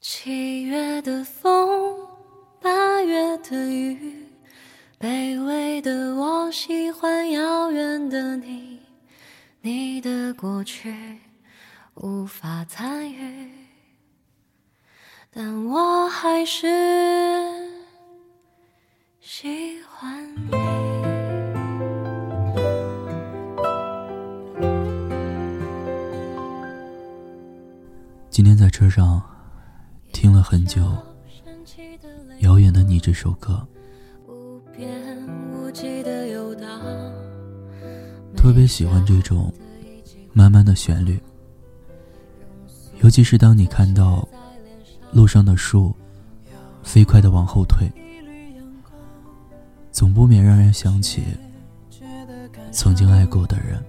七月的风，八月的雨，卑微的我喜欢遥远的你，你的过去无法参与，但我还是喜欢你。今天在车上听了很久《遥远的你》这首歌，特别喜欢这种慢慢的旋律，尤其是当你看到路上的树飞快的往后退，总不免让人想起曾经爱过的人。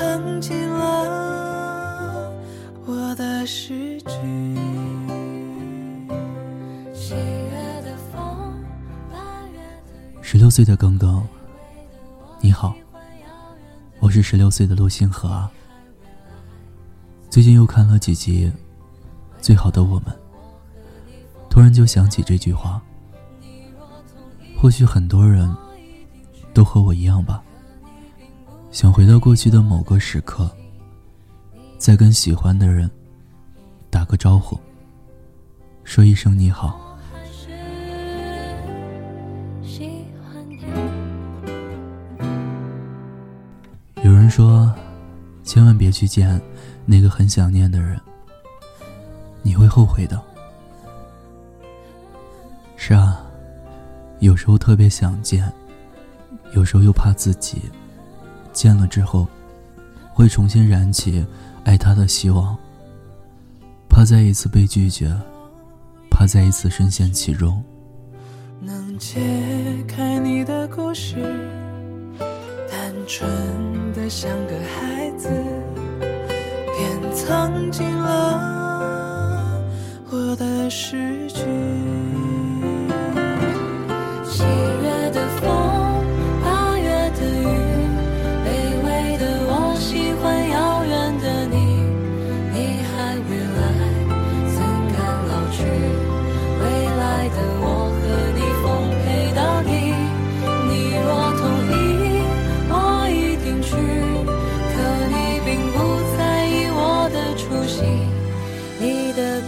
藏进了我的诗句。十六岁的刚刚，你好，我是十六岁的陆星河啊。最近又看了几集《最好的我们》，突然就想起这句话。或许很多人都和我一样吧。想回到过去的某个时刻，再跟喜欢的人打个招呼，说一声你好。有人说，千万别去见那个很想念的人，你会后悔的。是啊，有时候特别想见，有时候又怕自己。见了之后，会重新燃起爱他的希望。怕再一次被拒绝，怕再一次深陷其中。能解开你的故事，单纯的像个孩子，便藏进了我的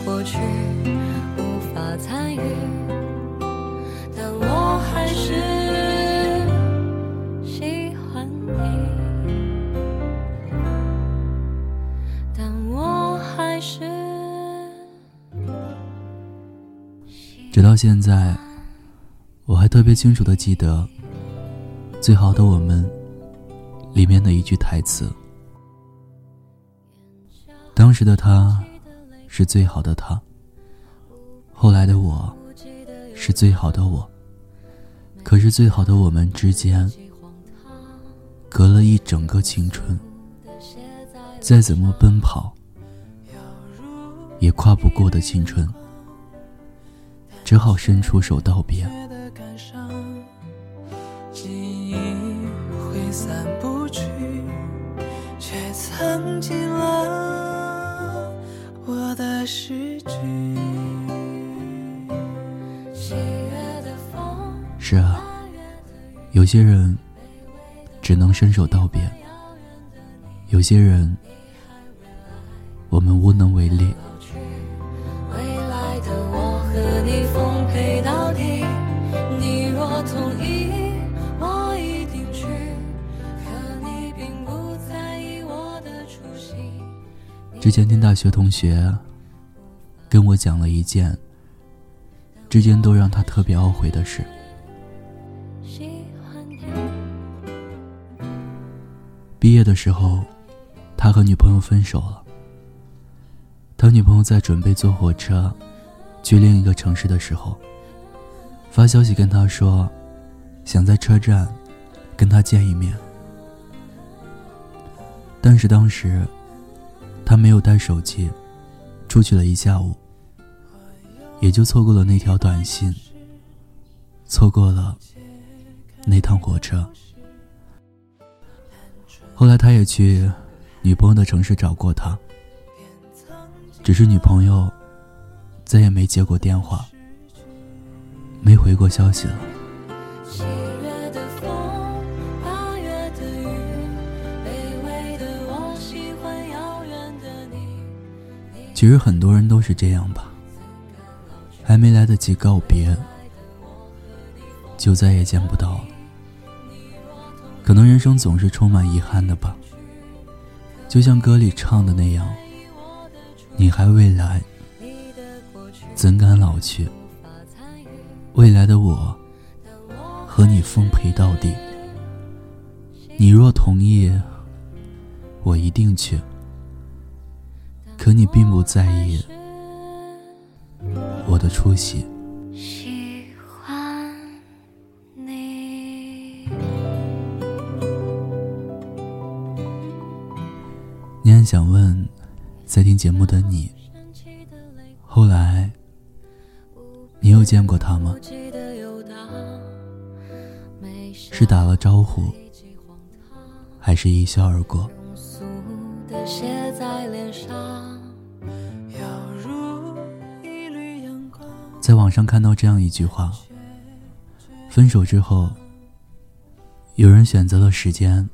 诗句。直到现在，我还特别清楚的记得《最好的我们》里面的一句台词。当时的他是最好的他，后来的我是最好的我。可是最好的我们之间，隔了一整个青春，再怎么奔跑，也跨不过的青春。只好伸出手道别。是啊，有些人只能伸手道别，有些人我们无能为力。之前听大学同学跟我讲了一件之间都让他特别懊悔的事。毕业的时候，他和女朋友分手了。他女朋友在准备坐火车去另一个城市的时候，发消息跟他说，想在车站跟他见一面。但是当时。他没有带手机，出去了一下午，也就错过了那条短信，错过了那趟火车。后来他也去女朋友的城市找过他，只是女朋友再也没接过电话，没回过消息了。其实很多人都是这样吧，还没来得及告别，就再也见不到了。可能人生总是充满遗憾的吧，就像歌里唱的那样，你还未来，怎敢老去？未来的我，和你奉陪到底。你若同意，我一定去。可你并不在意我的出席。想问，在听节目的你，后来你又见过他吗？是打了招呼，还是一笑而过？在网上看到这样一句话：分手之后，有人选择了时间，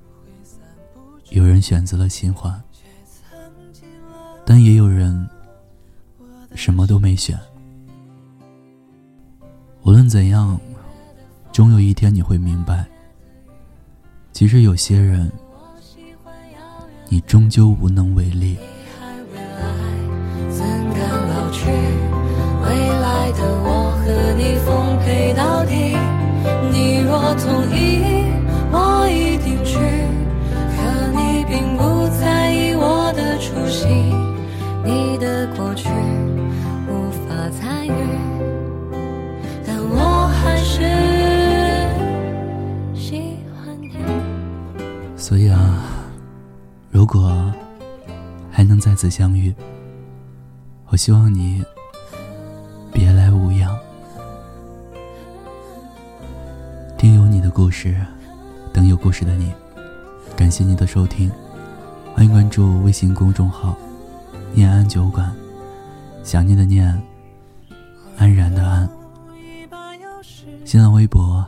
有人选择了新欢，但也有人什么都没选。无论怎样，终有一天你会明白，其实有些人，你终究无能为力。所以啊，如果还能再次相遇，我希望你别来无恙。听有你的故事，等有故事的你。感谢你的收听，欢迎关注微信公众号“念安酒馆”，想念的念，安然的安。新浪微博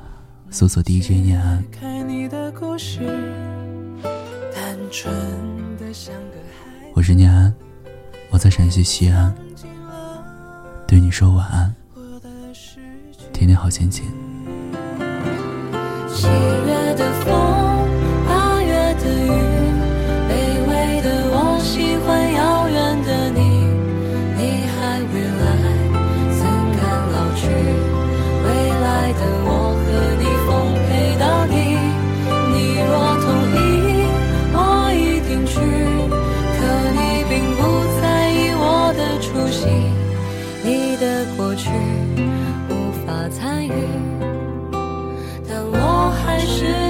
搜索 DJ 念安。我是念安，我在陕西西安，对你说晚安，天天好心情。你的过去无法参与但我还是